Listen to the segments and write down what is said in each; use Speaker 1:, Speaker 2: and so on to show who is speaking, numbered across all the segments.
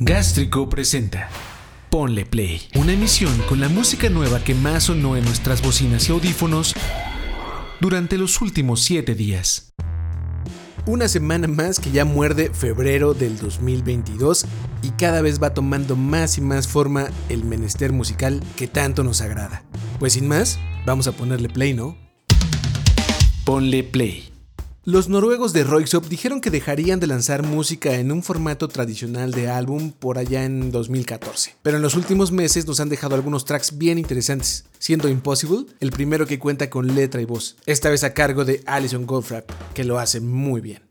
Speaker 1: Gástrico presenta Ponle Play, una emisión con la música nueva que más sonó en nuestras bocinas y audífonos durante los últimos 7 días. Una semana más que ya muerde febrero del 2022 y cada vez va tomando más y más forma el menester musical que tanto nos agrada. Pues sin más, vamos a ponerle play, ¿no? Ponle play. Los noruegos de Roixop dijeron que dejarían de lanzar música en un formato tradicional de álbum por allá en 2014, pero en los últimos meses nos han dejado algunos tracks bien interesantes, siendo Impossible el primero que cuenta con letra y voz, esta vez a cargo de Alison Goldfrapp, que lo hace muy bien.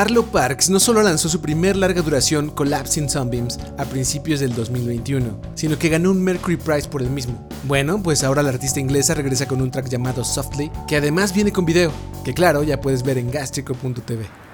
Speaker 1: Arlo Parks no solo lanzó su primer larga duración Collapsing Sunbeams a principios del 2021, sino que ganó un Mercury Prize por el mismo. Bueno, pues ahora la artista inglesa regresa con un track llamado Softly, que además viene con video, que claro, ya puedes ver en gastrico.tv.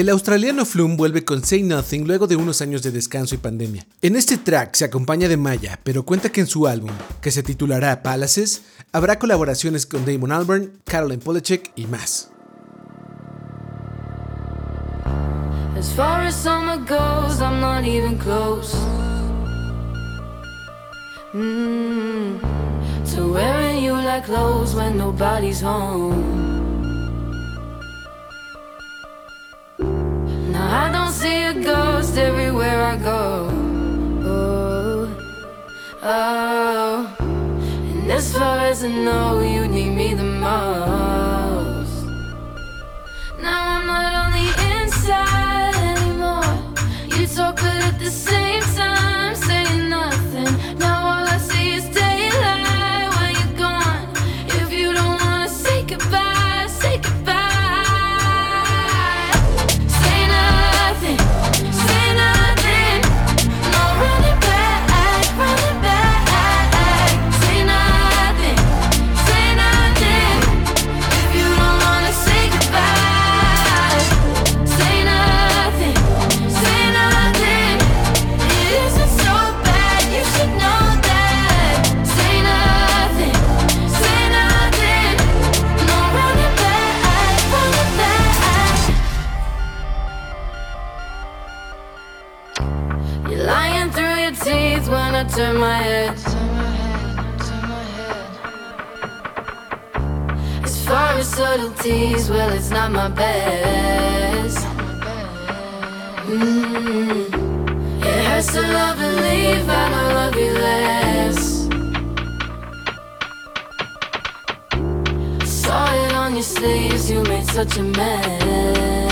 Speaker 2: El australiano Flume vuelve con Say Nothing luego de unos años de descanso y pandemia. En este track se acompaña de Maya, pero cuenta que en su álbum, que se titulará Palaces, habrá colaboraciones con Damon Albarn, Caroline Polachek y más. As far as summer goes, I'm not even close. Mm. To wearing you like clothes when nobody's home. I don't see a ghost everywhere I go. Oh, oh. And as far as I know, you need me the most. Now I'm not on the inside anymore. You talk, but at the same you made such a mess.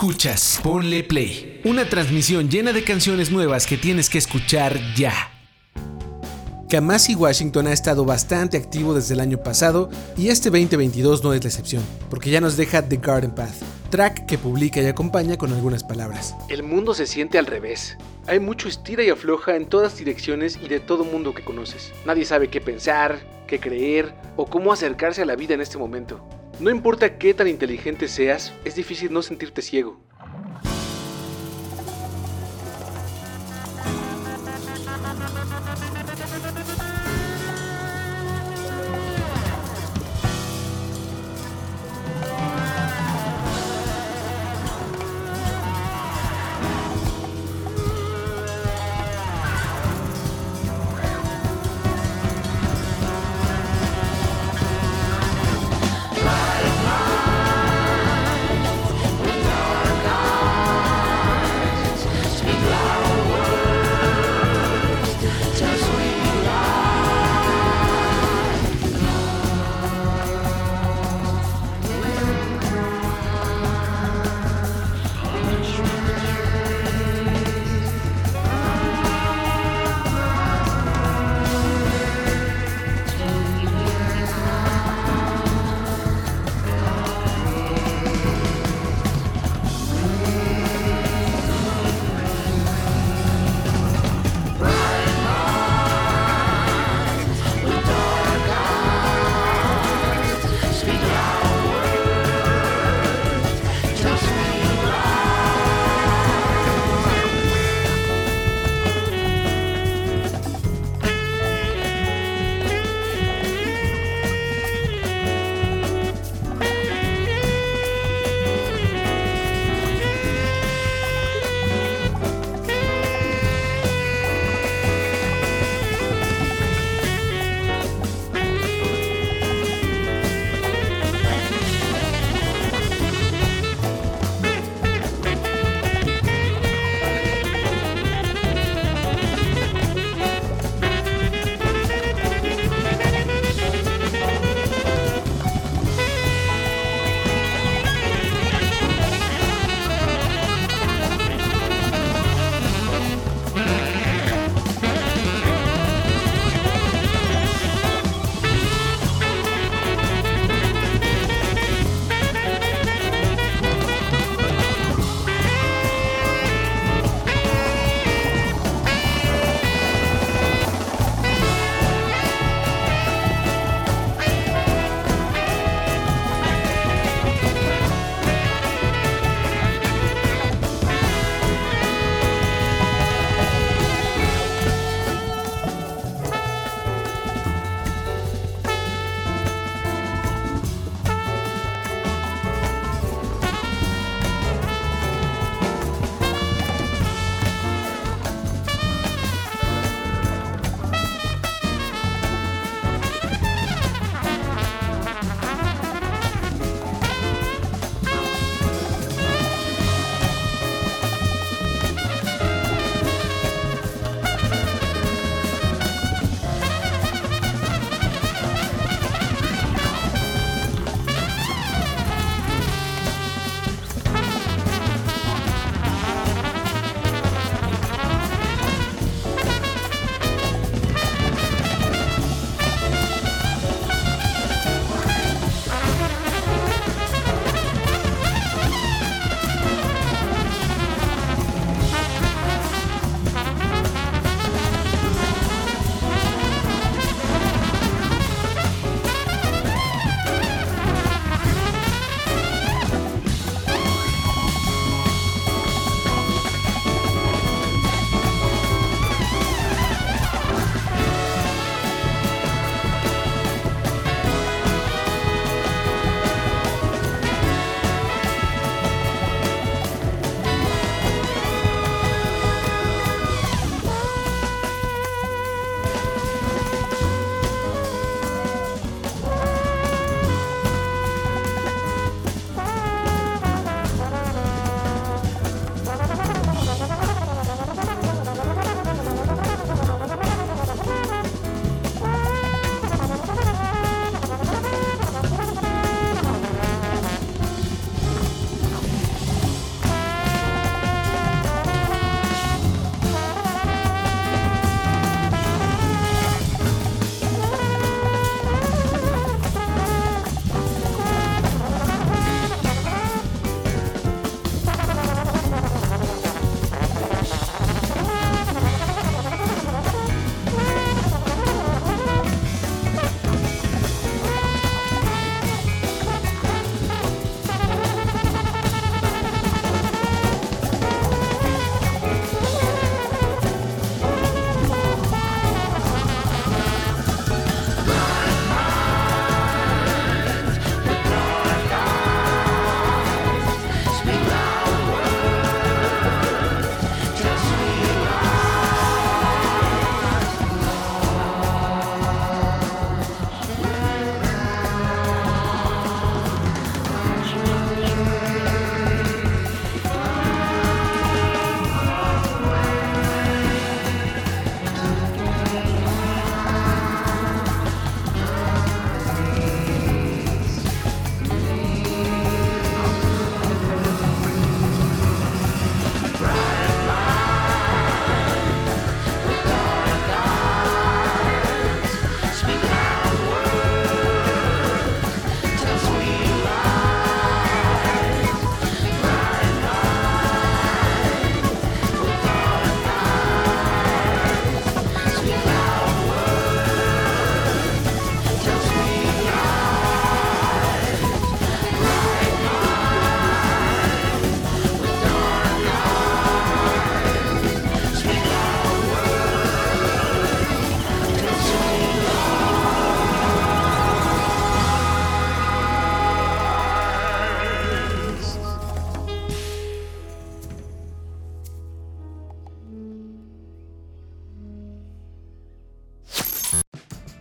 Speaker 2: Escuchas, ponle play. Una transmisión llena de canciones nuevas que tienes que escuchar ya. Kamasi Washington ha estado bastante activo desde el año pasado y este 2022 no es la excepción, porque ya nos deja The Garden Path, track que publica y acompaña con algunas palabras.
Speaker 3: El mundo se siente al revés. Hay mucho estira y afloja en todas direcciones y de todo mundo que conoces. Nadie sabe qué pensar, qué creer o cómo acercarse a la vida en este momento. No importa qué tan inteligente seas, es difícil no sentirte ciego.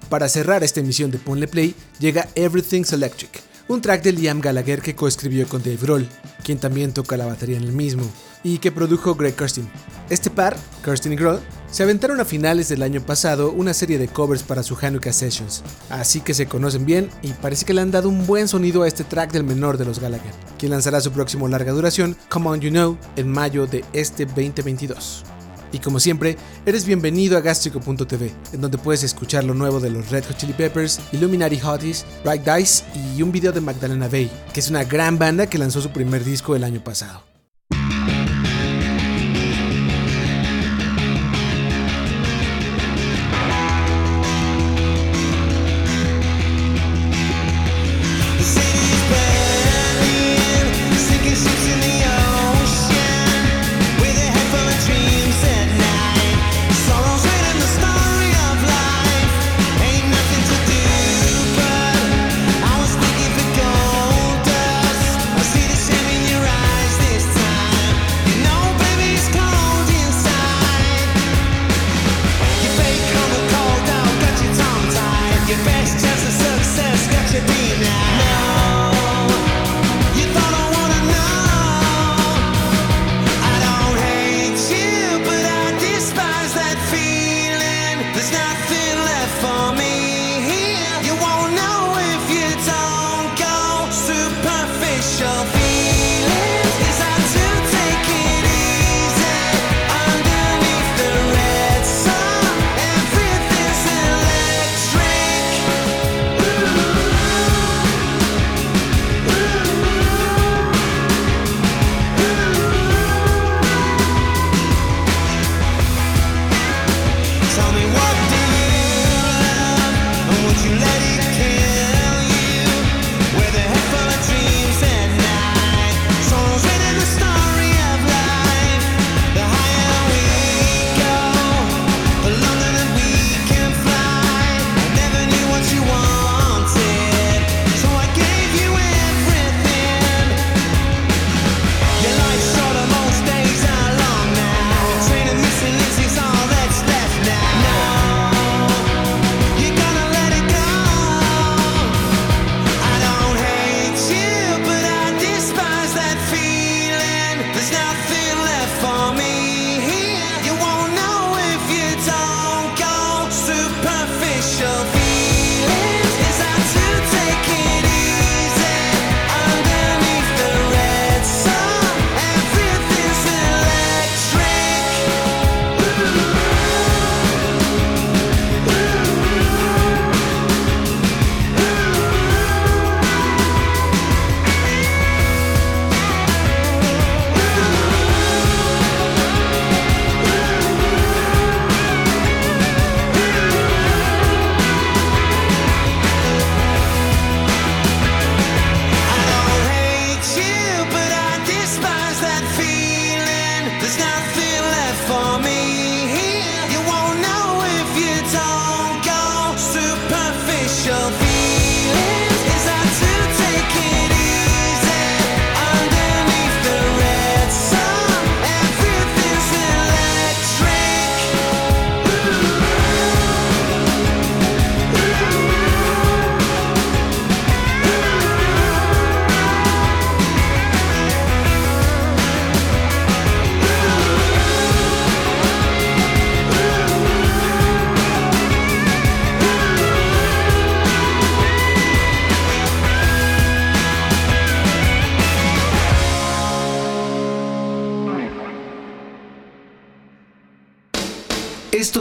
Speaker 4: Para cerrar esta emisión de Ponle Play, llega Everything's Electric, un track de Liam Gallagher que coescribió con Dave Grohl, quien también toca la batería en el mismo, y que produjo Greg Kirsten. Este par, Kirsten y Grohl, se aventaron a finales del año pasado una serie de covers para su Hanukkah Sessions, así que se conocen bien y parece que le han dado un buen sonido a este track del menor de los Gallagher, quien lanzará su próximo larga duración, Come On You Know, en mayo de este 2022. Y como siempre, eres bienvenido a Gastrico.tv, en donde puedes escuchar lo nuevo de los Red Hot Chili Peppers, Illuminati Hotties, Right Dice y un video de Magdalena Bay, que es una gran banda que lanzó su primer disco el año pasado.